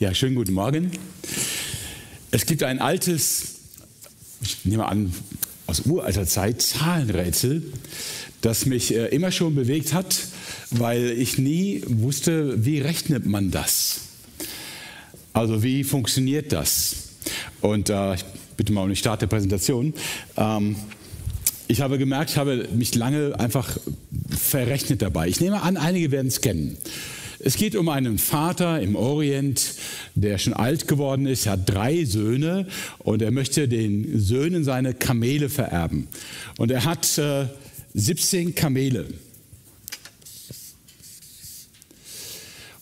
Ja, schönen guten Morgen. Es gibt ein altes, ich nehme an, aus uralter Zeit, Zahlenrätsel, das mich äh, immer schon bewegt hat, weil ich nie wusste, wie rechnet man das? Also wie funktioniert das? Und äh, ich bitte mal um den Start der Präsentation. Ähm, ich habe gemerkt, ich habe mich lange einfach verrechnet dabei. Ich nehme an, einige werden es kennen. Es geht um einen Vater im Orient, der schon alt geworden ist. Er hat drei Söhne und er möchte den Söhnen seine Kamele vererben. Und er hat äh, 17 Kamele.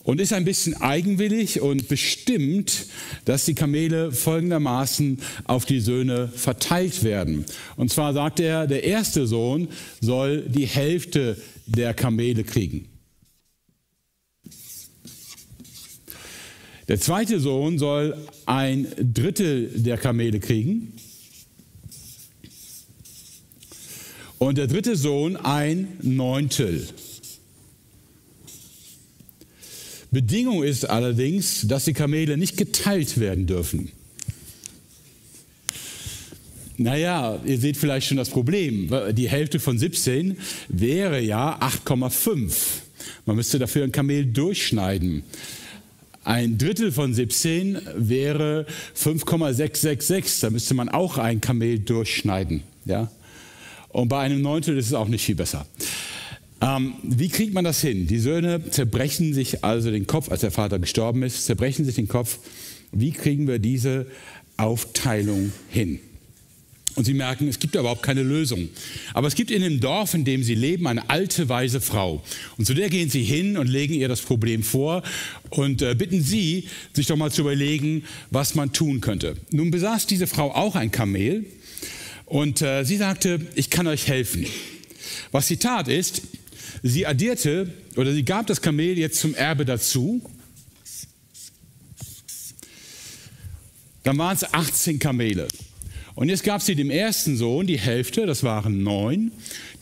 und ist ein bisschen eigenwillig und bestimmt, dass die Kamele folgendermaßen auf die Söhne verteilt werden. Und zwar sagt er, der erste Sohn soll die Hälfte der Kamele kriegen. Der zweite Sohn soll ein Drittel der Kamele kriegen. Und der dritte Sohn ein Neuntel. Bedingung ist allerdings, dass die Kamele nicht geteilt werden dürfen. Naja, ihr seht vielleicht schon das Problem. Die Hälfte von 17 wäre ja 8,5. Man müsste dafür ein Kamel durchschneiden. Ein Drittel von 17 wäre 5,666. Da müsste man auch ein Kamel durchschneiden. Ja? Und bei einem Neuntel ist es auch nicht viel besser. Ähm, wie kriegt man das hin? Die Söhne zerbrechen sich also den Kopf, als der Vater gestorben ist, zerbrechen sich den Kopf. Wie kriegen wir diese Aufteilung hin? Und sie merken, es gibt überhaupt keine Lösung. Aber es gibt in dem Dorf, in dem sie leben, eine alte, weise Frau. Und zu der gehen sie hin und legen ihr das Problem vor und äh, bitten sie, sich doch mal zu überlegen, was man tun könnte. Nun besaß diese Frau auch ein Kamel und äh, sie sagte, ich kann euch helfen. Was sie tat ist, sie addierte oder sie gab das Kamel jetzt zum Erbe dazu. Dann waren es 18 Kamele. Und jetzt gab sie dem ersten Sohn die Hälfte, das waren neun,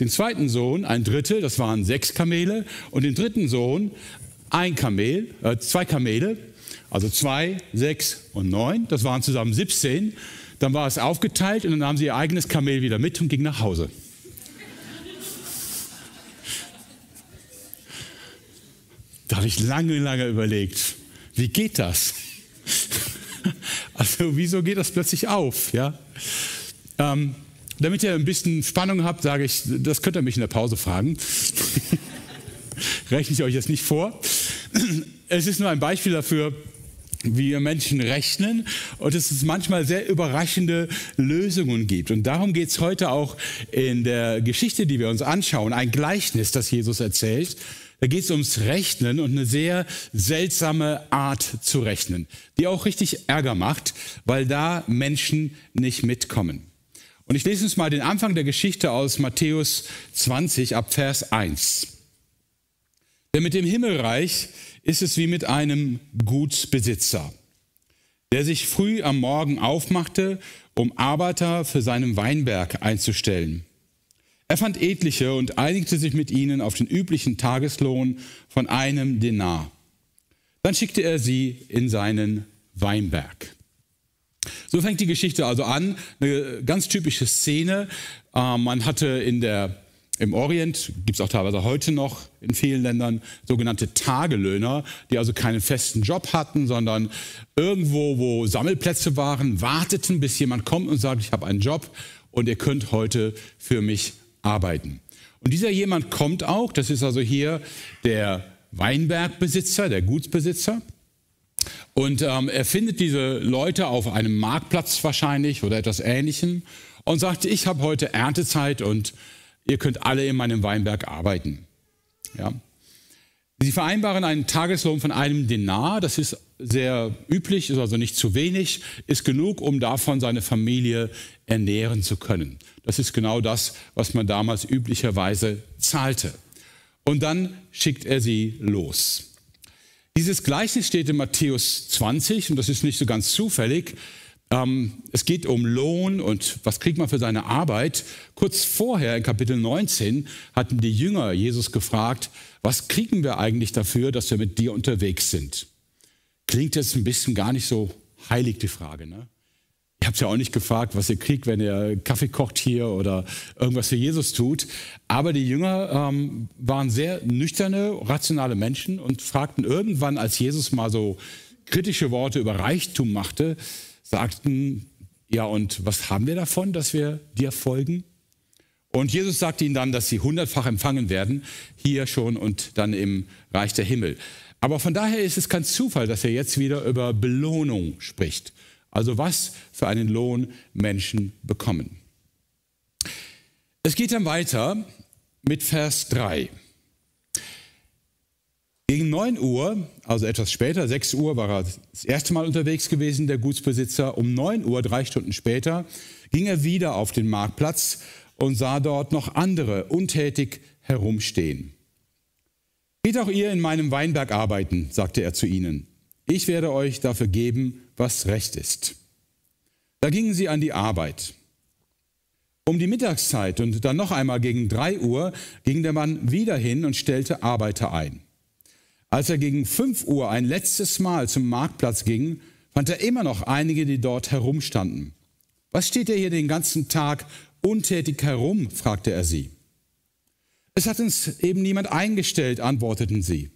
den zweiten Sohn ein Drittel, das waren sechs Kamele, und den dritten Sohn ein Kamel, äh, zwei Kamele, also zwei, sechs und neun, das waren zusammen 17. Dann war es aufgeteilt und dann nahm sie ihr eigenes Kamel wieder mit und ging nach Hause. Da habe ich lange, lange überlegt, wie geht das? Also wieso geht das plötzlich auf? Ja? Ähm, damit ihr ein bisschen Spannung habt, sage ich, das könnt ihr mich in der Pause fragen. Rechne ich euch jetzt nicht vor. Es ist nur ein Beispiel dafür, wie wir Menschen rechnen und es manchmal sehr überraschende Lösungen gibt. Und darum geht es heute auch in der Geschichte, die wir uns anschauen, ein Gleichnis, das Jesus erzählt. Da geht es ums Rechnen und eine sehr seltsame Art zu rechnen, die auch richtig Ärger macht, weil da Menschen nicht mitkommen. Und ich lese uns mal den Anfang der Geschichte aus Matthäus 20 ab Vers 1. Denn mit dem Himmelreich ist es wie mit einem Gutsbesitzer, der sich früh am Morgen aufmachte, um Arbeiter für seinen Weinberg einzustellen. Er fand etliche und einigte sich mit ihnen auf den üblichen Tageslohn von einem Denar. Dann schickte er sie in seinen Weinberg. So fängt die Geschichte also an. Eine ganz typische Szene. Ähm, man hatte in der, im Orient, gibt es auch teilweise heute noch in vielen Ländern, sogenannte Tagelöhner, die also keinen festen Job hatten, sondern irgendwo, wo Sammelplätze waren, warteten, bis jemand kommt und sagt, ich habe einen Job und ihr könnt heute für mich arbeiten. Und dieser jemand kommt auch, das ist also hier der Weinbergbesitzer, der Gutsbesitzer. Und ähm, er findet diese Leute auf einem Marktplatz wahrscheinlich oder etwas Ähnlichem und sagt, ich habe heute Erntezeit und ihr könnt alle in meinem Weinberg arbeiten. Ja. Sie vereinbaren einen Tageslohn von einem Denar, das ist sehr üblich, ist also nicht zu wenig, ist genug, um davon seine Familie ernähren zu können. Das ist genau das, was man damals üblicherweise zahlte. Und dann schickt er sie los. Dieses Gleichnis steht in Matthäus 20 und das ist nicht so ganz zufällig. Ähm, es geht um Lohn und was kriegt man für seine Arbeit. Kurz vorher, in Kapitel 19, hatten die Jünger Jesus gefragt, was kriegen wir eigentlich dafür, dass wir mit dir unterwegs sind? klingt jetzt ein bisschen gar nicht so heilig, die Frage. Ne? Habe es ja auch nicht gefragt, was ihr kriegt, wenn ihr Kaffee kocht hier oder irgendwas für Jesus tut. Aber die Jünger ähm, waren sehr nüchterne, rationale Menschen und fragten irgendwann, als Jesus mal so kritische Worte über Reichtum machte, sagten, ja, und was haben wir davon, dass wir dir folgen? Und Jesus sagte ihnen dann, dass sie hundertfach empfangen werden, hier schon und dann im Reich der Himmel. Aber von daher ist es kein Zufall, dass er jetzt wieder über Belohnung spricht. Also was für einen Lohn Menschen bekommen. Es geht dann weiter mit Vers 3. Gegen 9 Uhr, also etwas später, 6 Uhr war er das erste Mal unterwegs gewesen, der Gutsbesitzer. Um 9 Uhr, drei Stunden später, ging er wieder auf den Marktplatz und sah dort noch andere untätig herumstehen. Geht auch ihr in meinem Weinberg arbeiten, sagte er zu ihnen. Ich werde euch dafür geben, was recht ist. Da gingen sie an die Arbeit. Um die Mittagszeit und dann noch einmal gegen drei Uhr ging der Mann wieder hin und stellte Arbeiter ein. Als er gegen fünf Uhr ein letztes Mal zum Marktplatz ging, fand er immer noch einige, die dort herumstanden. Was steht ihr hier den ganzen Tag untätig herum? fragte er sie. Es hat uns eben niemand eingestellt, antworteten sie.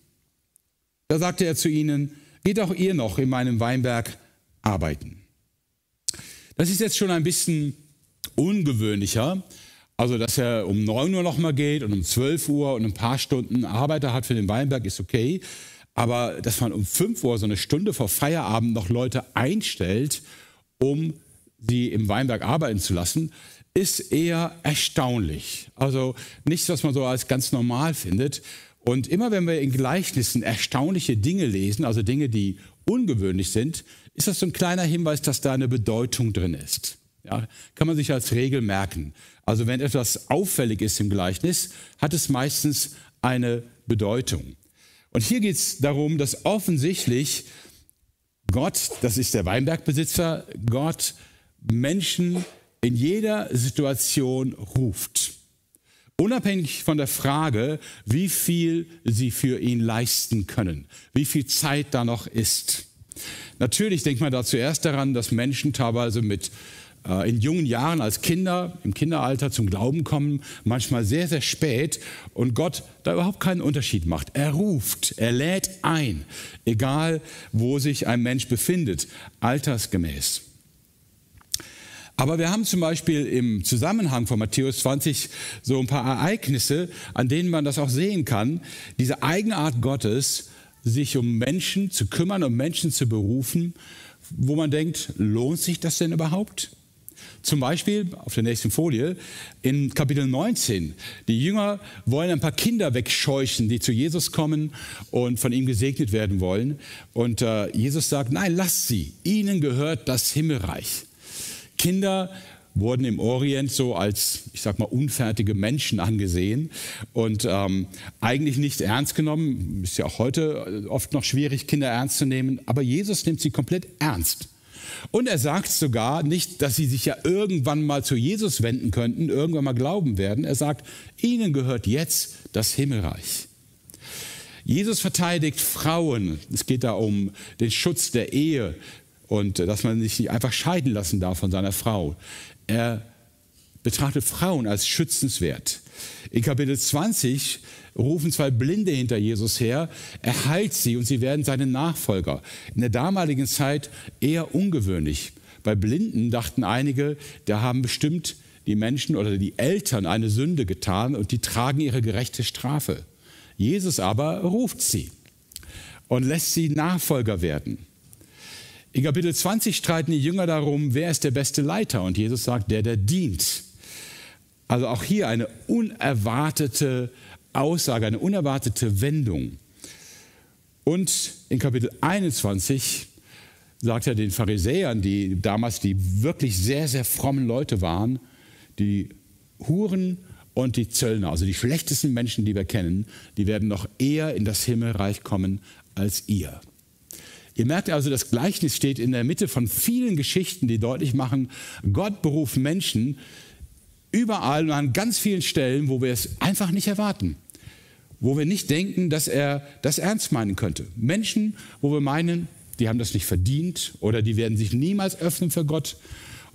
Da sagte er zu ihnen, geht auch ihr noch in meinem Weinberg arbeiten. Das ist jetzt schon ein bisschen ungewöhnlicher, also, dass er um 9 Uhr nochmal geht und um 12 Uhr und ein paar Stunden Arbeiter hat für den Weinberg, ist okay. Aber dass man um 5 Uhr, so eine Stunde vor Feierabend, noch Leute einstellt, um sie im Weinberg arbeiten zu lassen, ist eher erstaunlich. Also nichts, was man so als ganz normal findet. Und immer wenn wir in Gleichnissen erstaunliche Dinge lesen, also Dinge, die ungewöhnlich sind, ist das so ein kleiner Hinweis, dass da eine Bedeutung drin ist. Ja, kann man sich als Regel merken. Also wenn etwas auffällig ist im Gleichnis, hat es meistens eine Bedeutung. Und hier geht es darum, dass offensichtlich Gott, das ist der Weinbergbesitzer, Gott Menschen in jeder Situation ruft. Unabhängig von der Frage, wie viel sie für ihn leisten können, wie viel Zeit da noch ist. Natürlich denkt man da zuerst daran, dass Menschen teilweise mit in jungen Jahren als Kinder, im Kinderalter zum Glauben kommen, manchmal sehr, sehr spät und Gott da überhaupt keinen Unterschied macht. Er ruft, er lädt ein, egal wo sich ein Mensch befindet, altersgemäß. Aber wir haben zum Beispiel im Zusammenhang von Matthäus 20 so ein paar Ereignisse, an denen man das auch sehen kann, diese Eigenart Gottes, sich um Menschen zu kümmern, um Menschen zu berufen, wo man denkt, lohnt sich das denn überhaupt? Zum Beispiel auf der nächsten Folie in Kapitel 19. Die Jünger wollen ein paar Kinder wegscheuchen, die zu Jesus kommen und von ihm gesegnet werden wollen. Und äh, Jesus sagt, nein, lasst sie. Ihnen gehört das Himmelreich. Kinder wurden im Orient so als, ich sag mal, unfertige Menschen angesehen und ähm, eigentlich nicht ernst genommen. Ist ja auch heute oft noch schwierig, Kinder ernst zu nehmen, aber Jesus nimmt sie komplett ernst. Und er sagt sogar nicht, dass sie sich ja irgendwann mal zu Jesus wenden könnten, irgendwann mal glauben werden. Er sagt, ihnen gehört jetzt das Himmelreich. Jesus verteidigt Frauen. Es geht da um den Schutz der Ehe und dass man sich nicht einfach scheiden lassen darf von seiner Frau. Er betrachtet Frauen als schützenswert. In Kapitel 20 rufen zwei Blinde hinter Jesus her, er heilt sie und sie werden seine Nachfolger. In der damaligen Zeit eher ungewöhnlich. Bei Blinden dachten einige, da haben bestimmt die Menschen oder die Eltern eine Sünde getan und die tragen ihre gerechte Strafe. Jesus aber ruft sie und lässt sie Nachfolger werden. In Kapitel 20 streiten die Jünger darum, wer ist der beste Leiter und Jesus sagt, der, der dient. Also auch hier eine unerwartete Aussage, eine unerwartete Wendung. Und in Kapitel 21 sagt er den Pharisäern, die damals die wirklich sehr, sehr frommen Leute waren, die Huren und die Zöllner, also die schlechtesten Menschen, die wir kennen, die werden noch eher in das Himmelreich kommen als ihr. Ihr merkt also, das Gleichnis steht in der Mitte von vielen Geschichten, die deutlich machen, Gott beruft Menschen, überall und an ganz vielen Stellen, wo wir es einfach nicht erwarten. Wo wir nicht denken, dass er das ernst meinen könnte. Menschen, wo wir meinen, die haben das nicht verdient oder die werden sich niemals öffnen für Gott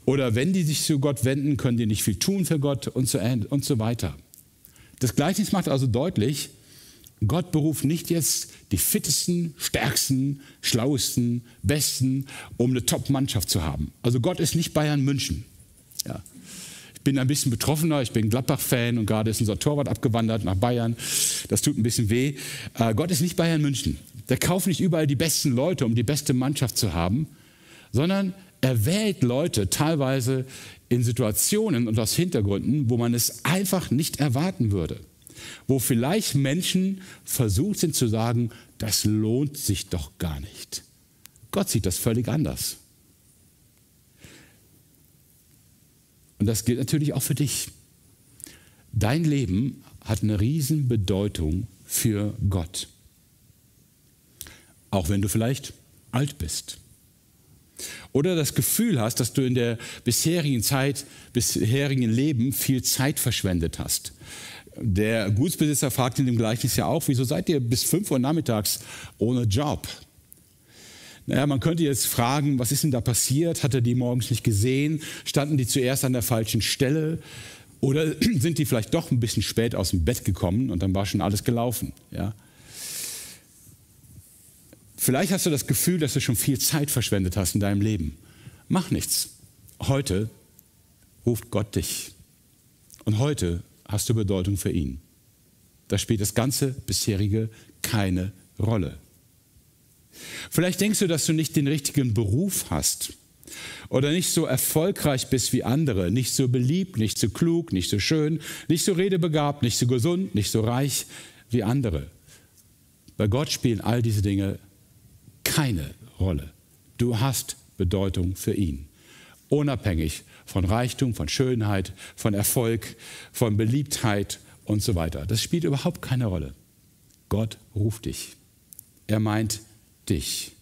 oder wenn die sich zu Gott wenden, können die nicht viel tun für Gott und so, und so weiter. Das Gleichnis macht also deutlich, Gott beruft nicht jetzt die fittesten, stärksten, schlauesten, besten, um eine Top-Mannschaft zu haben. Also Gott ist nicht Bayern München. Ja. Bin ein bisschen betroffener, ich bin Gladbach-Fan und gerade ist unser Torwart abgewandert nach Bayern. Das tut ein bisschen weh. Äh, Gott ist nicht Bayern München. Der kauft nicht überall die besten Leute, um die beste Mannschaft zu haben, sondern er wählt Leute teilweise in Situationen und aus Hintergründen, wo man es einfach nicht erwarten würde wo vielleicht Menschen versucht sind zu sagen, das lohnt sich doch gar nicht. Gott sieht das völlig anders. Und das gilt natürlich auch für dich. Dein Leben hat eine Riesenbedeutung für Gott. Auch wenn du vielleicht alt bist. Oder das Gefühl hast, dass du in der bisherigen Zeit, bisherigen Leben viel Zeit verschwendet hast. Der Gutsbesitzer fragt in dem Gleichnis ja auch, wieso seid ihr bis 5 Uhr nachmittags ohne Job? Naja, man könnte jetzt fragen, was ist denn da passiert? Hat er die morgens nicht gesehen? Standen die zuerst an der falschen Stelle? Oder sind die vielleicht doch ein bisschen spät aus dem Bett gekommen und dann war schon alles gelaufen? Ja? Vielleicht hast du das Gefühl, dass du schon viel Zeit verschwendet hast in deinem Leben. Mach nichts. Heute ruft Gott dich. Und heute hast du Bedeutung für ihn. Da spielt das ganze bisherige keine Rolle. Vielleicht denkst du, dass du nicht den richtigen Beruf hast oder nicht so erfolgreich bist wie andere, nicht so beliebt, nicht so klug, nicht so schön, nicht so redebegabt, nicht so gesund, nicht so reich wie andere. Bei Gott spielen all diese Dinge keine Rolle. Du hast Bedeutung für ihn, unabhängig von Reichtum, von Schönheit, von Erfolg, von Beliebtheit und so weiter. Das spielt überhaupt keine Rolle. Gott ruft dich. Er meint dich.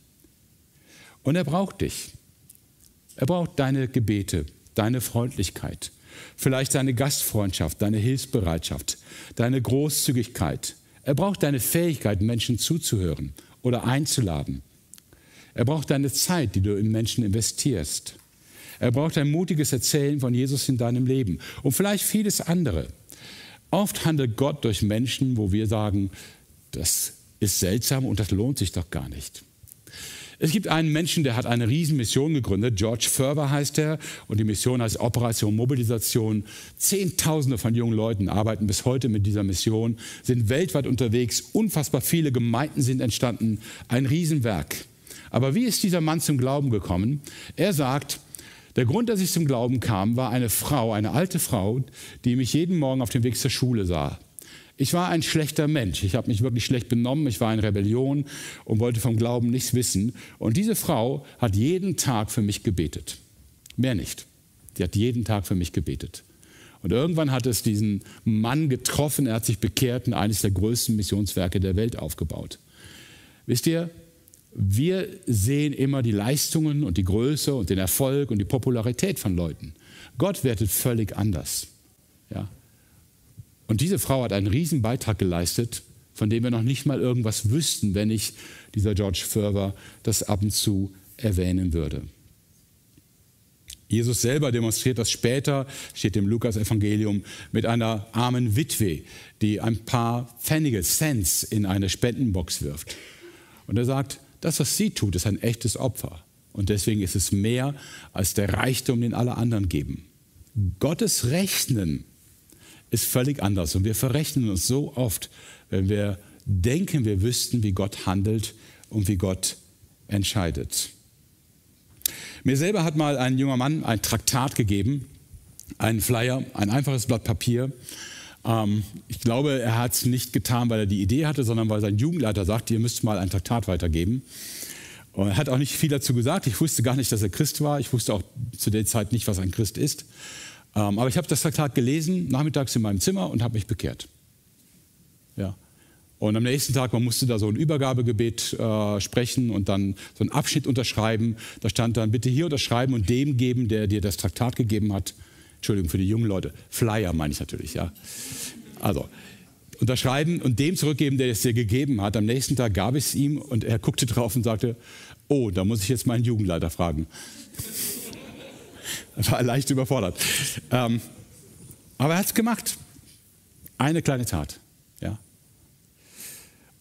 Und er braucht dich. Er braucht deine Gebete, deine Freundlichkeit, vielleicht deine Gastfreundschaft, deine Hilfsbereitschaft, deine Großzügigkeit. Er braucht deine Fähigkeit, Menschen zuzuhören oder einzuladen. Er braucht deine Zeit, die du in Menschen investierst. Er braucht ein mutiges Erzählen von Jesus in deinem Leben und vielleicht vieles andere. Oft handelt Gott durch Menschen, wo wir sagen, das ist seltsam und das lohnt sich doch gar nicht. Es gibt einen Menschen, der hat eine Riesenmission gegründet. George Ferber heißt er. Und die Mission heißt Operation Mobilisation. Zehntausende von jungen Leuten arbeiten bis heute mit dieser Mission, sind weltweit unterwegs. Unfassbar viele Gemeinden sind entstanden. Ein Riesenwerk. Aber wie ist dieser Mann zum Glauben gekommen? Er sagt, der Grund, dass ich zum Glauben kam, war eine Frau, eine alte Frau, die mich jeden Morgen auf dem Weg zur Schule sah. Ich war ein schlechter Mensch. Ich habe mich wirklich schlecht benommen. Ich war in Rebellion und wollte vom Glauben nichts wissen. Und diese Frau hat jeden Tag für mich gebetet. Mehr nicht. Sie hat jeden Tag für mich gebetet. Und irgendwann hat es diesen Mann getroffen. Er hat sich bekehrt und eines der größten Missionswerke der Welt aufgebaut. Wisst ihr, wir sehen immer die Leistungen und die Größe und den Erfolg und die Popularität von Leuten. Gott wertet völlig anders. Ja? Und diese Frau hat einen riesen Beitrag geleistet, von dem wir noch nicht mal irgendwas wüssten, wenn ich, dieser George Ferber, das ab und zu erwähnen würde. Jesus selber demonstriert das später, steht im Lukas-Evangelium, mit einer armen Witwe, die ein paar Pfennige, Cents in eine Spendenbox wirft. Und er sagt, das, was sie tut, ist ein echtes Opfer. Und deswegen ist es mehr als der Reichtum, den alle anderen geben. Gottes Rechnen ist völlig anders. Und wir verrechnen uns so oft, wenn wir denken, wir wüssten, wie Gott handelt und wie Gott entscheidet. Mir selber hat mal ein junger Mann ein Traktat gegeben, einen Flyer, ein einfaches Blatt Papier. Ähm, ich glaube, er hat es nicht getan, weil er die Idee hatte, sondern weil sein Jugendleiter sagte, ihr müsst mal ein Traktat weitergeben. Und er hat auch nicht viel dazu gesagt. Ich wusste gar nicht, dass er Christ war. Ich wusste auch zu der Zeit nicht, was ein Christ ist. Ähm, aber ich habe das Traktat gelesen, nachmittags in meinem Zimmer und habe mich bekehrt. Ja. Und am nächsten Tag, man musste da so ein Übergabegebet äh, sprechen und dann so einen Abschnitt unterschreiben. Da stand dann, bitte hier unterschreiben und dem geben, der dir das Traktat gegeben hat. Entschuldigung für die jungen Leute, Flyer meine ich natürlich, ja. Also, unterschreiben und dem zurückgeben, der es dir gegeben hat. Am nächsten Tag gab ich es ihm und er guckte drauf und sagte, Oh, da muss ich jetzt meinen Jugendleiter fragen. War leicht überfordert. Ähm, aber er hat es gemacht. Eine kleine Tat. Ja.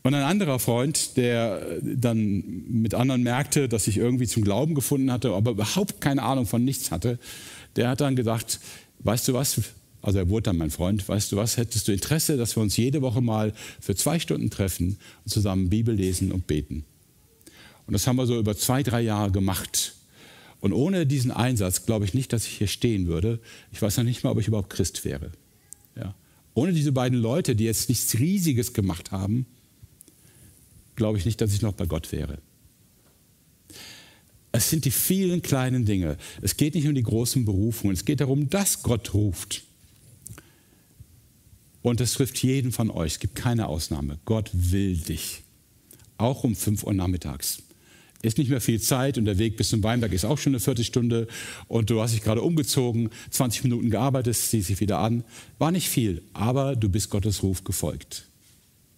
Und ein anderer Freund, der dann mit anderen merkte, dass ich irgendwie zum Glauben gefunden hatte, aber überhaupt keine Ahnung von nichts hatte, der hat dann gedacht, weißt du was, also er wurde dann mein Freund, weißt du was, hättest du Interesse, dass wir uns jede Woche mal für zwei Stunden treffen und zusammen Bibel lesen und beten. Und das haben wir so über zwei, drei Jahre gemacht. Und ohne diesen Einsatz glaube ich nicht, dass ich hier stehen würde. Ich weiß noch nicht mal, ob ich überhaupt Christ wäre. Ja. Ohne diese beiden Leute, die jetzt nichts Riesiges gemacht haben, glaube ich nicht, dass ich noch bei Gott wäre. Es sind die vielen kleinen Dinge. Es geht nicht um die großen Berufungen. Es geht darum, dass Gott ruft. Und es trifft jeden von euch. Es gibt keine Ausnahme. Gott will dich. Auch um 5 Uhr nachmittags. Ist nicht mehr viel Zeit und der Weg bis zum Weinberg ist auch schon eine Viertelstunde und du hast dich gerade umgezogen, 20 Minuten gearbeitet, ziehst dich wieder an. War nicht viel, aber du bist Gottes Ruf gefolgt.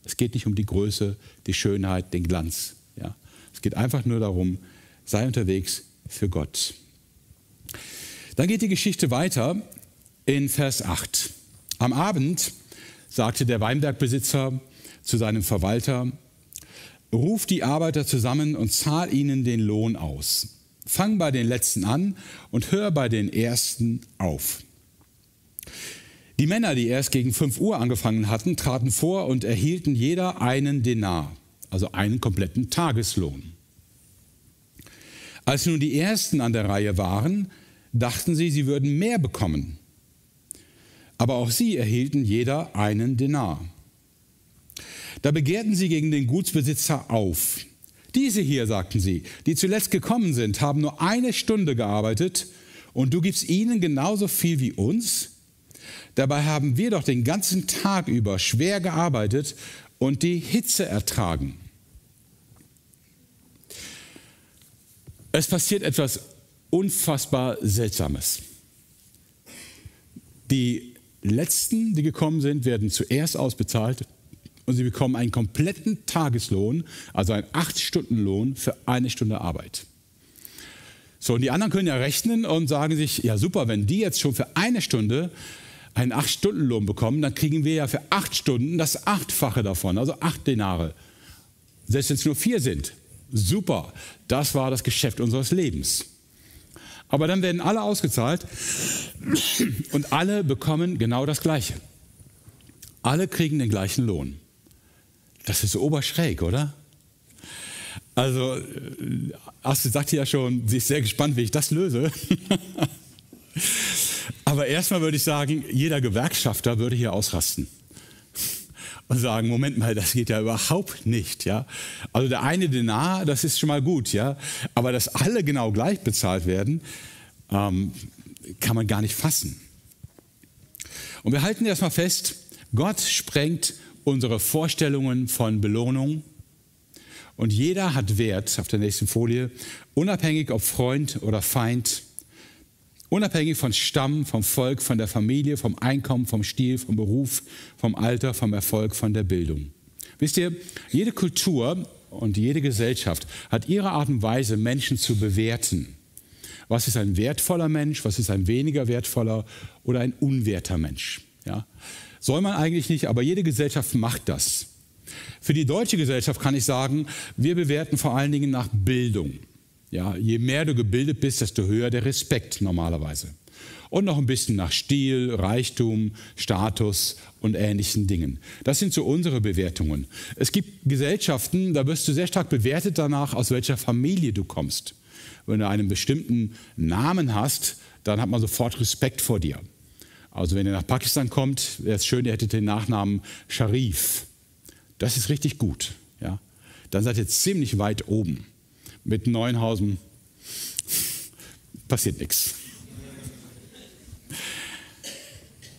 Es geht nicht um die Größe, die Schönheit, den Glanz. Ja? Es geht einfach nur darum, sei unterwegs für Gott. Dann geht die Geschichte weiter in Vers 8. Am Abend sagte der Weinbergbesitzer zu seinem Verwalter, ruf die Arbeiter zusammen und zahl ihnen den Lohn aus. Fang bei den Letzten an und hör bei den Ersten auf. Die Männer, die erst gegen 5 Uhr angefangen hatten, traten vor und erhielten jeder einen Denar, also einen kompletten Tageslohn. Als nun die Ersten an der Reihe waren, dachten sie, sie würden mehr bekommen. Aber auch sie erhielten jeder einen Denar. Da begehrten sie gegen den Gutsbesitzer auf. Diese hier, sagten sie, die zuletzt gekommen sind, haben nur eine Stunde gearbeitet und du gibst ihnen genauso viel wie uns? Dabei haben wir doch den ganzen Tag über schwer gearbeitet und die Hitze ertragen. Es passiert etwas unfassbar Seltsames. Die Letzten, die gekommen sind, werden zuerst ausbezahlt und sie bekommen einen kompletten Tageslohn, also einen 8-Stunden-Lohn für eine Stunde Arbeit. So, und die anderen können ja rechnen und sagen sich, ja super, wenn die jetzt schon für eine Stunde einen 8-Stunden-Lohn bekommen, dann kriegen wir ja für 8 Stunden das Achtfache davon, also 8 Denare. Selbst wenn es nur 4 sind. Super, das war das Geschäft unseres Lebens. Aber dann werden alle ausgezahlt und alle bekommen genau das Gleiche. Alle kriegen den gleichen Lohn. Das ist oberschräg, oder? Also, äh, Astrid sagte ja schon, sie ist sehr gespannt, wie ich das löse. Aber erstmal würde ich sagen, jeder Gewerkschafter würde hier ausrasten und sagen, Moment mal, das geht ja überhaupt nicht, ja. Also der eine Denar, das ist schon mal gut, ja. Aber dass alle genau gleich bezahlt werden, ähm, kann man gar nicht fassen. Und wir halten erstmal fest, Gott sprengt unsere Vorstellungen von Belohnung. Und jeder hat Wert, auf der nächsten Folie, unabhängig ob Freund oder Feind, unabhängig von Stamm, vom Volk, von der Familie, vom Einkommen, vom Stil, vom Beruf, vom Alter, vom Erfolg, von der Bildung. Wisst ihr, jede Kultur und jede Gesellschaft hat ihre Art und Weise, Menschen zu bewerten. Was ist ein wertvoller Mensch, was ist ein weniger wertvoller oder ein unwerter Mensch? Ja? Soll man eigentlich nicht, aber jede Gesellschaft macht das. Für die deutsche Gesellschaft kann ich sagen, wir bewerten vor allen Dingen nach Bildung. Ja, je mehr du gebildet bist, desto höher der Respekt normalerweise. Und noch ein bisschen nach Stil, Reichtum, Status und ähnlichen Dingen. Das sind so unsere Bewertungen. Es gibt Gesellschaften, da wirst du sehr stark bewertet danach, aus welcher Familie du kommst. Wenn du einen bestimmten Namen hast, dann hat man sofort Respekt vor dir. Also wenn ihr nach Pakistan kommt, wäre es schön, ihr hättet den Nachnamen Sharif. Das ist richtig gut. Ja? Dann seid ihr ziemlich weit oben. Mit Neuenhausen passiert nichts.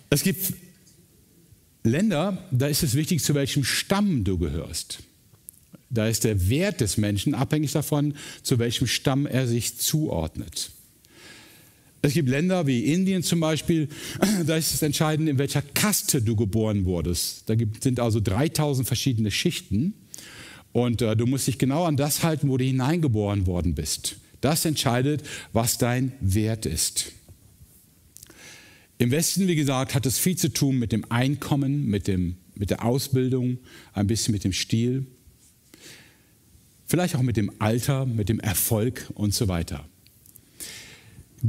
Es gibt Länder, da ist es wichtig, zu welchem Stamm du gehörst. Da ist der Wert des Menschen abhängig davon, zu welchem Stamm er sich zuordnet. Es gibt Länder wie Indien zum Beispiel, da ist es entscheidend, in welcher Kaste du geboren wurdest. Da sind also 3000 verschiedene Schichten. Und äh, du musst dich genau an das halten, wo du hineingeboren worden bist. Das entscheidet, was dein Wert ist. Im Westen, wie gesagt, hat es viel zu tun mit dem Einkommen, mit, dem, mit der Ausbildung, ein bisschen mit dem Stil, vielleicht auch mit dem Alter, mit dem Erfolg und so weiter.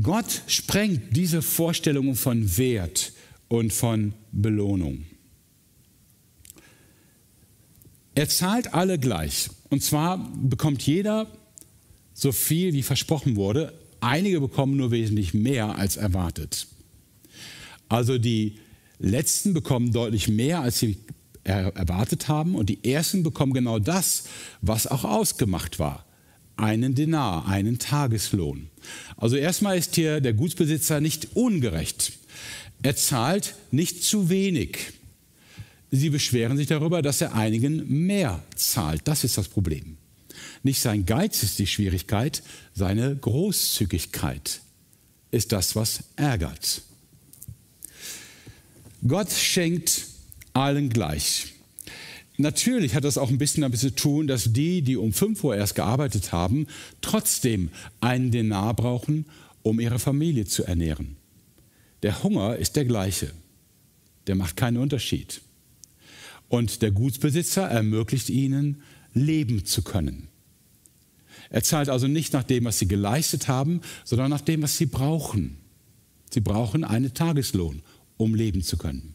Gott sprengt diese Vorstellungen von Wert und von Belohnung. Er zahlt alle gleich. Und zwar bekommt jeder so viel, wie versprochen wurde. Einige bekommen nur wesentlich mehr als erwartet. Also die Letzten bekommen deutlich mehr, als sie erwartet haben. Und die Ersten bekommen genau das, was auch ausgemacht war. Einen Denar, einen Tageslohn. Also erstmal ist hier der Gutsbesitzer nicht ungerecht. Er zahlt nicht zu wenig. Sie beschweren sich darüber, dass er einigen mehr zahlt. Das ist das Problem. Nicht sein Geiz ist die Schwierigkeit, seine Großzügigkeit ist das, was ärgert. Gott schenkt allen gleich. Natürlich hat das auch ein bisschen damit zu tun, dass die, die um 5 Uhr erst gearbeitet haben, trotzdem einen Denar brauchen, um ihre Familie zu ernähren. Der Hunger ist der gleiche. Der macht keinen Unterschied. Und der Gutsbesitzer ermöglicht ihnen, leben zu können. Er zahlt also nicht nach dem, was sie geleistet haben, sondern nach dem, was sie brauchen. Sie brauchen einen Tageslohn, um leben zu können.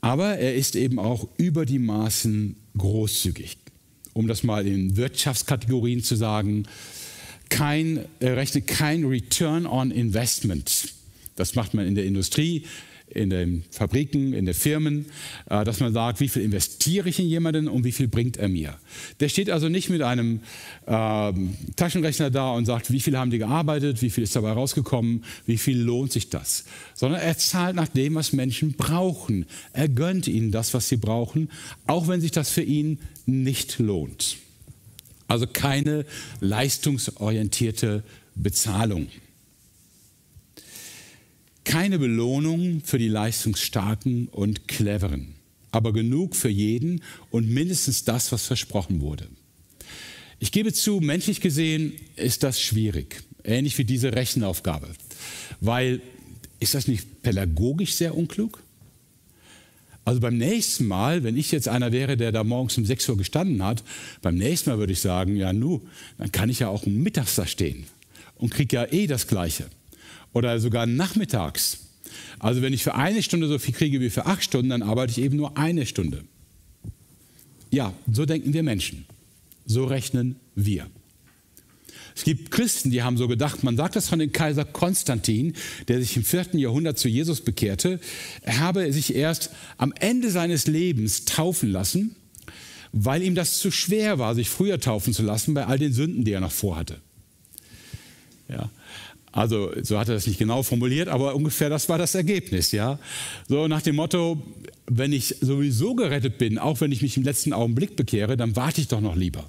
Aber er ist eben auch über die Maßen großzügig. Um das mal in Wirtschaftskategorien zu sagen, kein, er rechnet kein Return on Investment. Das macht man in der Industrie, in den Fabriken, in den Firmen, äh, dass man sagt, wie viel investiere ich in jemanden und wie viel bringt er mir. Der steht also nicht mit einem äh, Taschenrechner da und sagt, wie viel haben die gearbeitet, wie viel ist dabei rausgekommen, wie viel lohnt sich das, sondern er zahlt nach dem, was Menschen brauchen. Er gönnt ihnen das, was sie brauchen, auch wenn sich das für ihn nicht lohnt. Also keine leistungsorientierte Bezahlung keine Belohnung für die Leistungsstarken und Cleveren, aber genug für jeden und mindestens das, was versprochen wurde. Ich gebe zu, menschlich gesehen ist das schwierig, ähnlich wie diese Rechenaufgabe, weil ist das nicht pädagogisch sehr unklug? Also beim nächsten Mal, wenn ich jetzt einer wäre, der da morgens um 6 Uhr gestanden hat, beim nächsten Mal würde ich sagen, ja nu, dann kann ich ja auch mittags da stehen und kriege ja eh das Gleiche oder sogar nachmittags. Also wenn ich für eine Stunde so viel kriege wie für acht Stunden, dann arbeite ich eben nur eine Stunde. Ja, so denken wir Menschen. So rechnen wir. Es gibt Christen, die haben so gedacht, man sagt das von dem Kaiser Konstantin, der sich im vierten Jahrhundert zu Jesus bekehrte. Er habe sich erst am Ende seines Lebens taufen lassen, weil ihm das zu schwer war, sich früher taufen zu lassen bei all den Sünden, die er noch vorhatte. Ja. Also so hat er das nicht genau formuliert, aber ungefähr das war das Ergebnis, ja. So nach dem Motto, wenn ich sowieso gerettet bin, auch wenn ich mich im letzten Augenblick bekehre, dann warte ich doch noch lieber.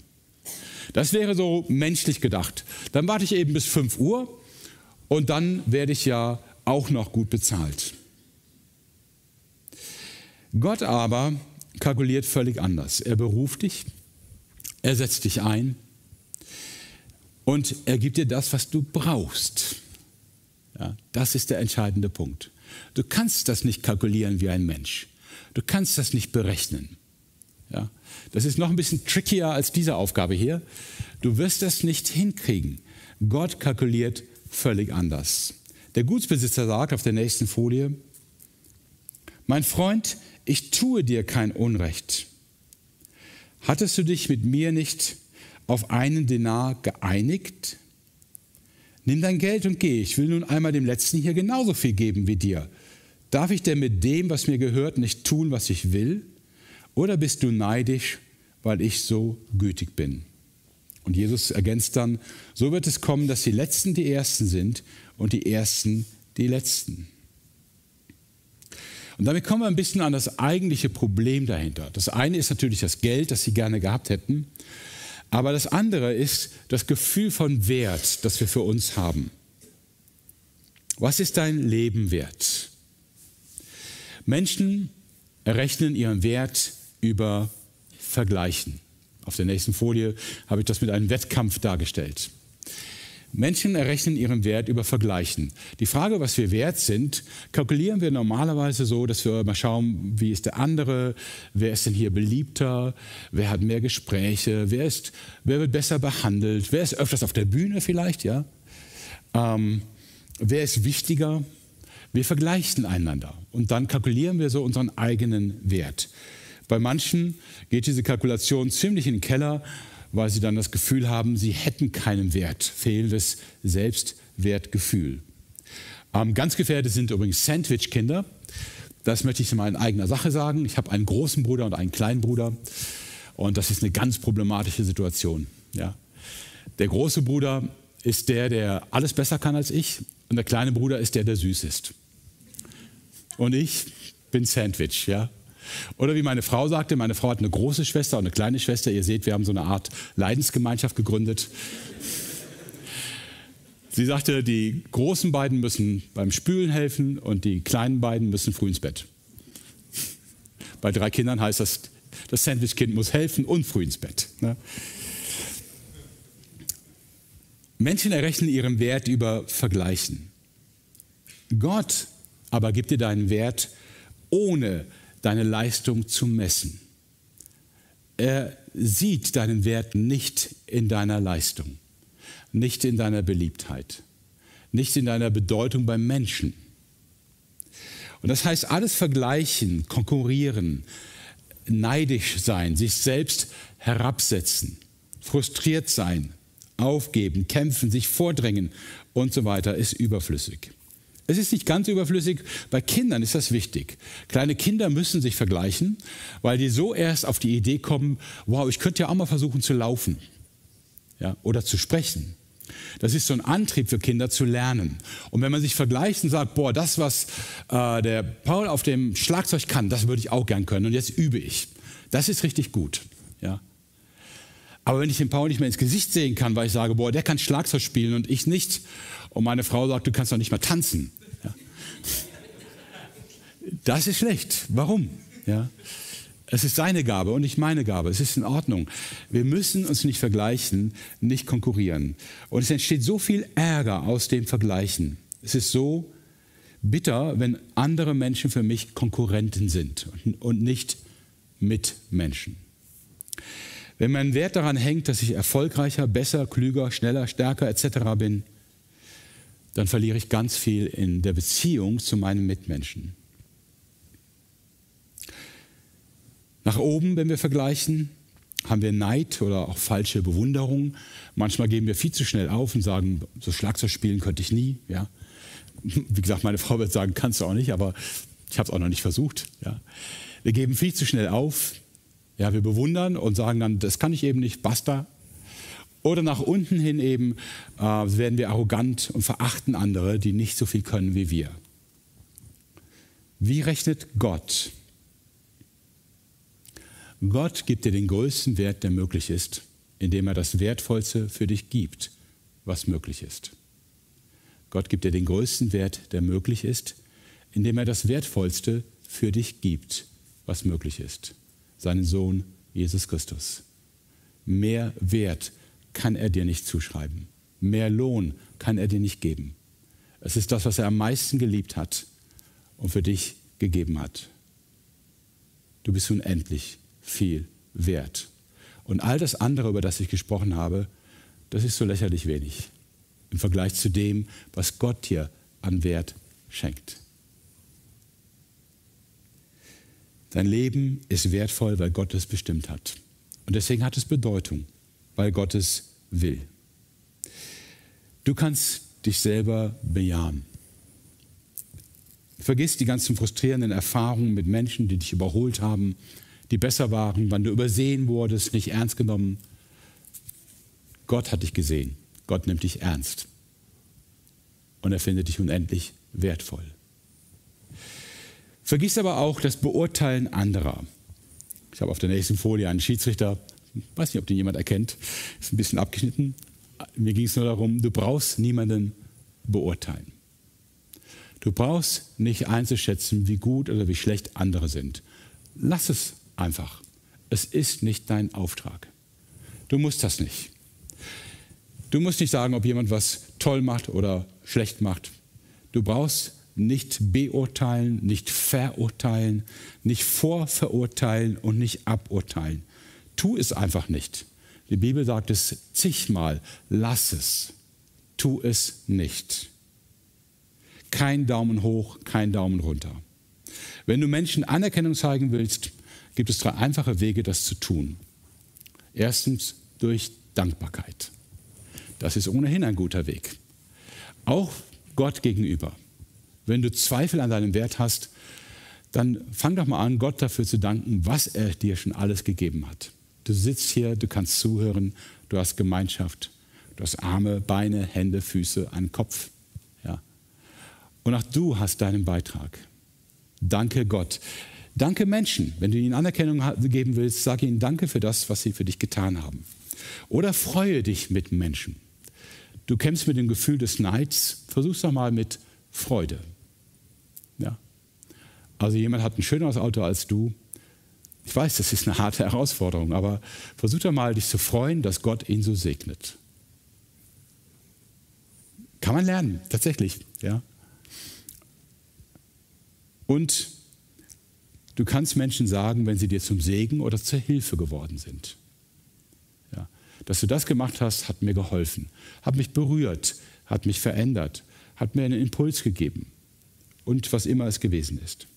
Das wäre so menschlich gedacht. Dann warte ich eben bis 5 Uhr und dann werde ich ja auch noch gut bezahlt. Gott aber kalkuliert völlig anders. Er beruft dich, er setzt dich ein, und er gibt dir das, was du brauchst. Ja, das ist der entscheidende Punkt. Du kannst das nicht kalkulieren wie ein Mensch. Du kannst das nicht berechnen. Ja, das ist noch ein bisschen trickier als diese Aufgabe hier. Du wirst das nicht hinkriegen. Gott kalkuliert völlig anders. Der Gutsbesitzer sagt auf der nächsten Folie, mein Freund, ich tue dir kein Unrecht. Hattest du dich mit mir nicht auf einen Denar geeinigt? Nimm dein Geld und geh. Ich will nun einmal dem Letzten hier genauso viel geben wie dir. Darf ich denn mit dem, was mir gehört, nicht tun, was ich will? Oder bist du neidisch, weil ich so gütig bin? Und Jesus ergänzt dann, so wird es kommen, dass die Letzten die Ersten sind und die Ersten die Letzten. Und damit kommen wir ein bisschen an das eigentliche Problem dahinter. Das eine ist natürlich das Geld, das sie gerne gehabt hätten. Aber das andere ist das Gefühl von Wert, das wir für uns haben. Was ist dein Leben wert? Menschen errechnen ihren Wert über vergleichen. Auf der nächsten Folie habe ich das mit einem Wettkampf dargestellt. Menschen errechnen ihren Wert über Vergleichen. Die Frage, was wir wert sind, kalkulieren wir normalerweise so, dass wir mal schauen, wie ist der andere, wer ist denn hier beliebter, wer hat mehr Gespräche, wer, ist, wer wird besser behandelt, wer ist öfters auf der Bühne vielleicht, ja? Ähm, wer ist wichtiger? Wir vergleichen einander und dann kalkulieren wir so unseren eigenen Wert. Bei manchen geht diese Kalkulation ziemlich in den Keller weil sie dann das Gefühl haben, sie hätten keinen Wert, fehlendes Selbstwertgefühl. Ähm, ganz gefährdet sind übrigens Sandwich-Kinder. Das möchte ich mal in eigener Sache sagen. Ich habe einen großen Bruder und einen kleinen Bruder und das ist eine ganz problematische Situation. Ja. Der große Bruder ist der, der alles besser kann als ich und der kleine Bruder ist der, der süß ist. Und ich bin Sandwich, ja. Oder wie meine Frau sagte, meine Frau hat eine große Schwester und eine kleine Schwester. Ihr seht, wir haben so eine Art Leidensgemeinschaft gegründet. Sie sagte, die großen beiden müssen beim Spülen helfen und die kleinen beiden müssen früh ins Bett. Bei drei Kindern heißt das, das Sandwichkind muss helfen und früh ins Bett. Ne? Menschen errechnen ihren Wert über Vergleichen. Gott aber gibt dir deinen Wert ohne deine Leistung zu messen. Er sieht deinen Wert nicht in deiner Leistung, nicht in deiner Beliebtheit, nicht in deiner Bedeutung beim Menschen. Und das heißt, alles vergleichen, konkurrieren, neidisch sein, sich selbst herabsetzen, frustriert sein, aufgeben, kämpfen, sich vordrängen und so weiter ist überflüssig. Es ist nicht ganz überflüssig. Bei Kindern ist das wichtig. Kleine Kinder müssen sich vergleichen, weil die so erst auf die Idee kommen, wow, ich könnte ja auch mal versuchen zu laufen ja, oder zu sprechen. Das ist so ein Antrieb für Kinder zu lernen. Und wenn man sich vergleicht und sagt, boah, das, was äh, der Paul auf dem Schlagzeug kann, das würde ich auch gern können und jetzt übe ich. Das ist richtig gut. Ja. Aber wenn ich den Paul nicht mehr ins Gesicht sehen kann, weil ich sage, boah, der kann Schlagzeug spielen und ich nicht, und meine Frau sagt, du kannst doch nicht mal tanzen, das ist schlecht. Warum? Ja. Es ist seine Gabe und nicht meine Gabe. Es ist in Ordnung. Wir müssen uns nicht vergleichen, nicht konkurrieren. Und es entsteht so viel Ärger aus dem Vergleichen. Es ist so bitter, wenn andere Menschen für mich Konkurrenten sind und nicht Mitmenschen. Wenn mein Wert daran hängt, dass ich erfolgreicher, besser, klüger, schneller, stärker etc. bin, dann verliere ich ganz viel in der Beziehung zu meinen Mitmenschen. Nach oben, wenn wir vergleichen, haben wir Neid oder auch falsche Bewunderung. Manchmal geben wir viel zu schnell auf und sagen, so Schlagzeug spielen könnte ich nie. Ja. Wie gesagt, meine Frau wird sagen, kannst du auch nicht, aber ich habe es auch noch nicht versucht. Ja. Wir geben viel zu schnell auf. Ja, wir bewundern und sagen dann, das kann ich eben nicht, basta. Oder nach unten hin eben äh, werden wir arrogant und verachten andere, die nicht so viel können wie wir. Wie rechnet Gott Gott gibt dir den größten Wert, der möglich ist, indem er das Wertvollste für dich gibt, was möglich ist. Gott gibt dir den größten Wert, der möglich ist, indem er das Wertvollste für dich gibt, was möglich ist. Seinen Sohn Jesus Christus. Mehr Wert kann er dir nicht zuschreiben. Mehr Lohn kann er dir nicht geben. Es ist das, was er am meisten geliebt hat und für dich gegeben hat. Du bist unendlich viel wert. Und all das andere, über das ich gesprochen habe, das ist so lächerlich wenig im Vergleich zu dem, was Gott dir an Wert schenkt. Dein Leben ist wertvoll, weil Gott es bestimmt hat. Und deswegen hat es Bedeutung, weil Gott es will. Du kannst dich selber bejahen. Vergiss die ganzen frustrierenden Erfahrungen mit Menschen, die dich überholt haben, die besser waren, wann du übersehen wurdest, nicht ernst genommen. Gott hat dich gesehen. Gott nimmt dich ernst. Und er findet dich unendlich wertvoll. Vergiss aber auch das Beurteilen anderer. Ich habe auf der nächsten Folie einen Schiedsrichter, ich weiß nicht, ob den jemand erkennt, ist ein bisschen abgeschnitten. Mir ging es nur darum, du brauchst niemanden beurteilen. Du brauchst nicht einzuschätzen, wie gut oder wie schlecht andere sind. Lass es einfach. Es ist nicht dein Auftrag. Du musst das nicht. Du musst nicht sagen, ob jemand was toll macht oder schlecht macht. Du brauchst nicht beurteilen, nicht verurteilen, nicht vorverurteilen und nicht aburteilen. Tu es einfach nicht. Die Bibel sagt es zigmal, lass es. Tu es nicht. Kein Daumen hoch, kein Daumen runter. Wenn du Menschen Anerkennung zeigen willst, gibt es drei einfache Wege, das zu tun. Erstens durch Dankbarkeit. Das ist ohnehin ein guter Weg. Auch Gott gegenüber. Wenn du Zweifel an deinem Wert hast, dann fang doch mal an, Gott dafür zu danken, was er dir schon alles gegeben hat. Du sitzt hier, du kannst zuhören, du hast Gemeinschaft, du hast Arme, Beine, Hände, Füße, einen Kopf. Ja. Und auch du hast deinen Beitrag. Danke Gott. Danke Menschen. Wenn du ihnen Anerkennung geben willst, sag ihnen Danke für das, was sie für dich getan haben. Oder freue dich mit Menschen. Du kämpfst mit dem Gefühl des Neids, versuch's doch mal mit Freude. Ja. Also jemand hat ein schöneres Auto als du. Ich weiß, das ist eine harte Herausforderung, aber versuch doch mal, dich zu freuen, dass Gott ihn so segnet. Kann man lernen, tatsächlich. Ja. Und du kannst Menschen sagen, wenn sie dir zum Segen oder zur Hilfe geworden sind. Ja. Dass du das gemacht hast, hat mir geholfen, hat mich berührt, hat mich verändert, hat mir einen Impuls gegeben und was immer es gewesen ist.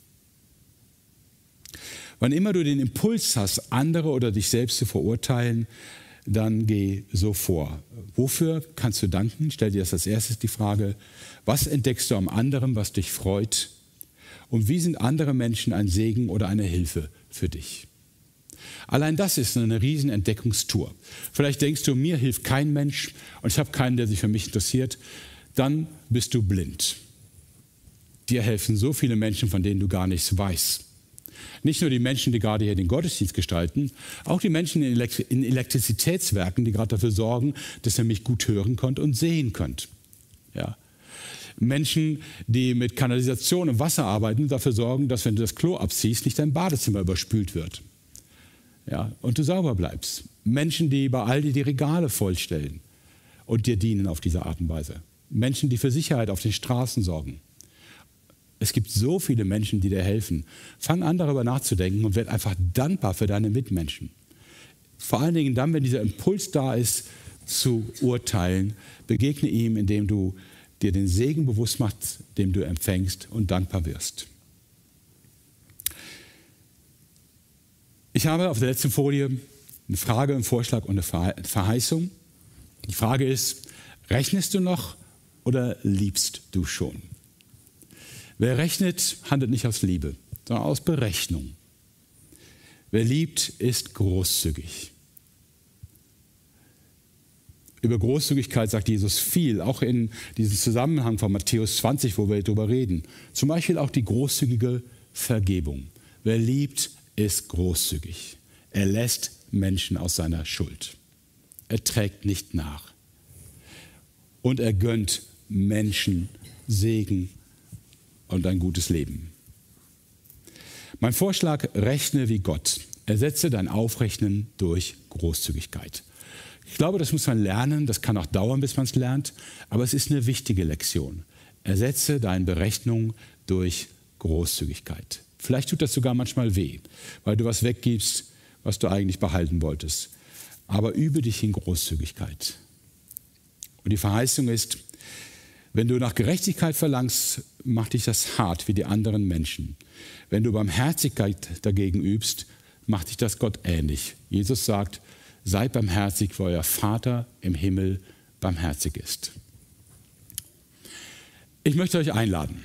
Wann immer du den Impuls hast, andere oder dich selbst zu verurteilen, dann geh so vor. Wofür kannst du danken? Stell dir das als erstes die Frage, was entdeckst du am anderen, was dich freut? Und wie sind andere Menschen ein Segen oder eine Hilfe für dich? Allein das ist eine riesen Entdeckungstour. Vielleicht denkst du, mir hilft kein Mensch und ich habe keinen, der sich für mich interessiert. Dann bist du blind. Dir helfen so viele Menschen, von denen du gar nichts weißt. Nicht nur die Menschen, die gerade hier den Gottesdienst gestalten, auch die Menschen in, Elektrizitätswerken, die gerade dafür sorgen, dass ihr mich gut hören könnt und sehen könnt. Ja. Menschen, die mit Kanalisation und Wasser arbeiten, dafür sorgen, dass wenn du das Klo abziehst, nicht dein Badezimmer überspült wird. Ja, und du sauber bleibst. Menschen, die bei Aldi die Regale vollstellen und dir dienen auf diese Art und Weise. Menschen, die für Sicherheit auf den Straßen sorgen. Es gibt so viele Menschen, die dir helfen. Fang an, darüber nachzudenken und werd einfach dankbar für deine Mitmenschen. Vor allen Dingen dann, wenn dieser Impuls da ist, zu urteilen, begegne ihm, indem du dir den Segen bewusst machst, den du empfängst und dankbar wirst. Ich habe auf der letzten Folie eine Frage, einen Vorschlag und eine Verheißung. Die Frage ist, rechnest du noch oder liebst du schon? Wer rechnet, handelt nicht aus Liebe, sondern aus Berechnung. Wer liebt, ist großzügig. Über Großzügigkeit sagt Jesus viel, auch in diesem Zusammenhang von Matthäus 20, wo wir darüber reden. Zum Beispiel auch die großzügige Vergebung. Wer liebt, ist großzügig. Er lässt Menschen aus seiner Schuld. Er trägt nicht nach. Und er gönnt Menschen Segen und ein gutes Leben. Mein Vorschlag, rechne wie Gott. Ersetze dein Aufrechnen durch Großzügigkeit. Ich glaube, das muss man lernen, das kann auch dauern, bis man es lernt, aber es ist eine wichtige Lektion. Ersetze deine Berechnung durch Großzügigkeit. Vielleicht tut das sogar manchmal weh, weil du was weggibst, was du eigentlich behalten wolltest. Aber übe dich in Großzügigkeit. Und die Verheißung ist, wenn du nach Gerechtigkeit verlangst, macht dich das hart wie die anderen Menschen. Wenn du Barmherzigkeit dagegen übst, macht dich das Gott ähnlich. Jesus sagt, seid barmherzig, weil euer Vater im Himmel barmherzig ist. Ich möchte euch einladen.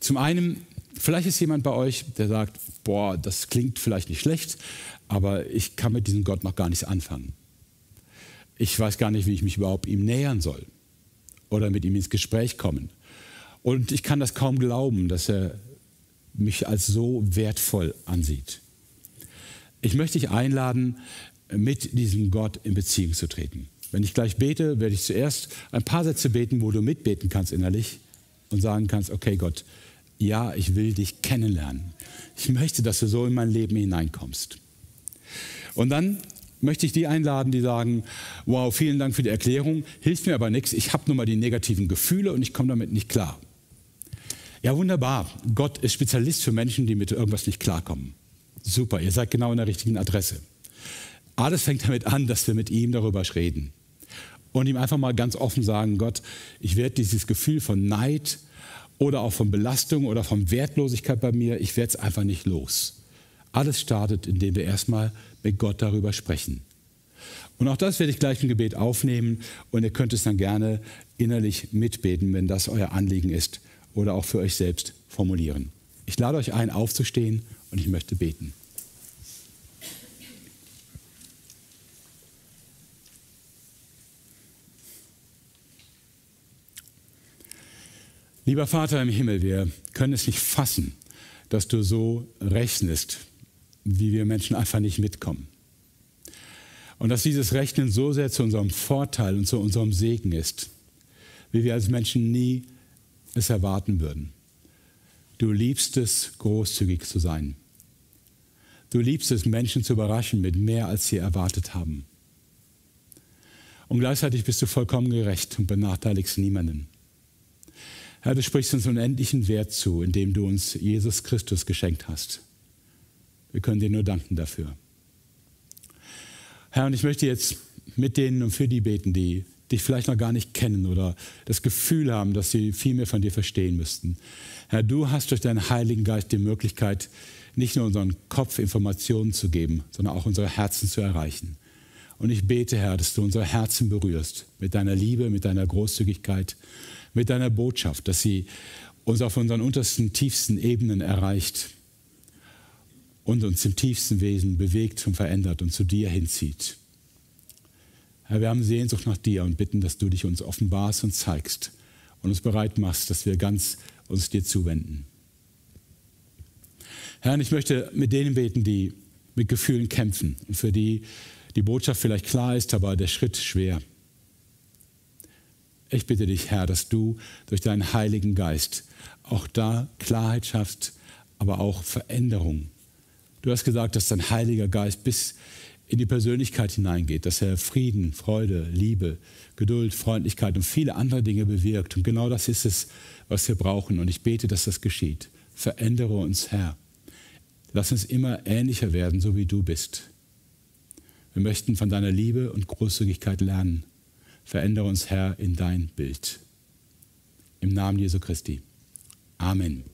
Zum einen, vielleicht ist jemand bei euch, der sagt, boah, das klingt vielleicht nicht schlecht, aber ich kann mit diesem Gott noch gar nichts anfangen. Ich weiß gar nicht, wie ich mich überhaupt ihm nähern soll oder mit ihm ins Gespräch kommen. Und ich kann das kaum glauben, dass er mich als so wertvoll ansieht. Ich möchte dich einladen, mit diesem Gott in Beziehung zu treten. Wenn ich gleich bete, werde ich zuerst ein paar Sätze beten, wo du mitbeten kannst innerlich und sagen kannst, okay Gott, ja, ich will dich kennenlernen. Ich möchte, dass du so in mein Leben hineinkommst. Und dann möchte ich die einladen, die sagen, wow, vielen Dank für die Erklärung, hilft mir aber nichts, ich habe nur mal die negativen Gefühle und ich komme damit nicht klar. Ja, wunderbar. Gott ist Spezialist für Menschen, die mit irgendwas nicht klarkommen. Super, ihr seid genau an der richtigen Adresse. Alles fängt damit an, dass wir mit ihm darüber reden. Und ihm einfach mal ganz offen sagen, Gott, ich werde dieses Gefühl von Neid oder auch von Belastung oder von Wertlosigkeit bei mir, ich werde es einfach nicht los. Alles startet, indem wir erstmal mit Gott darüber sprechen. Und auch das werde ich gleich im Gebet aufnehmen und ihr könnt es dann gerne innerlich mitbeten, wenn das euer Anliegen ist oder auch für euch selbst formulieren. Ich lade euch ein, aufzustehen und ich möchte beten. Lieber Vater im Himmel, wir können es nicht fassen, dass du so rechnest, wie wir Menschen einfach nicht mitkommen. Und dass dieses Rechnen so sehr zu unserem Vorteil und zu unserem Segen ist, wie wir als Menschen nie es erwarten würden. Du liebst es, großzügig zu sein. Du liebst es, Menschen zu überraschen mit mehr, als sie erwartet haben. Und gleichzeitig bist du vollkommen gerecht und benachteiligst niemanden. Herr, du sprichst uns unendlichen Wert zu, indem du uns Jesus Christus geschenkt hast. Wir können dir nur danken dafür. Herr, und ich möchte jetzt mit denen und für die beten, die dich vielleicht noch gar nicht kennen oder das Gefühl haben, dass sie viel mehr von dir verstehen müssten. Herr, du hast durch deinen Heiligen Geist die Möglichkeit, nicht nur unseren Kopf Informationen zu geben, sondern auch unsere Herzen zu erreichen. Und ich bete, Herr, dass du unsere Herzen berührst mit deiner Liebe, mit deiner Großzügigkeit, mit deiner Botschaft, dass sie uns auf unseren untersten, tiefsten Ebenen erreicht und uns im tiefsten Wesen bewegt und verändert und zu dir hinzieht. Herr, wir haben Sehnsucht nach dir und bitten, dass du dich uns offenbarst und zeigst und uns bereit machst, dass wir ganz uns dir zuwenden. Herr, ich möchte mit denen beten, die mit Gefühlen kämpfen und für die die Botschaft vielleicht klar ist, aber der Schritt schwer. Ich bitte dich, Herr, dass du durch deinen Heiligen Geist auch da Klarheit schaffst, aber auch Veränderung. Du hast gesagt, dass dein Heiliger Geist bis in die Persönlichkeit hineingeht, dass er Frieden, Freude, Liebe, Geduld, Freundlichkeit und viele andere Dinge bewirkt. Und genau das ist es, was wir brauchen. Und ich bete, dass das geschieht. Verändere uns, Herr. Lass uns immer ähnlicher werden, so wie du bist. Wir möchten von deiner Liebe und Großzügigkeit lernen. Verändere uns, Herr, in dein Bild. Im Namen Jesu Christi. Amen.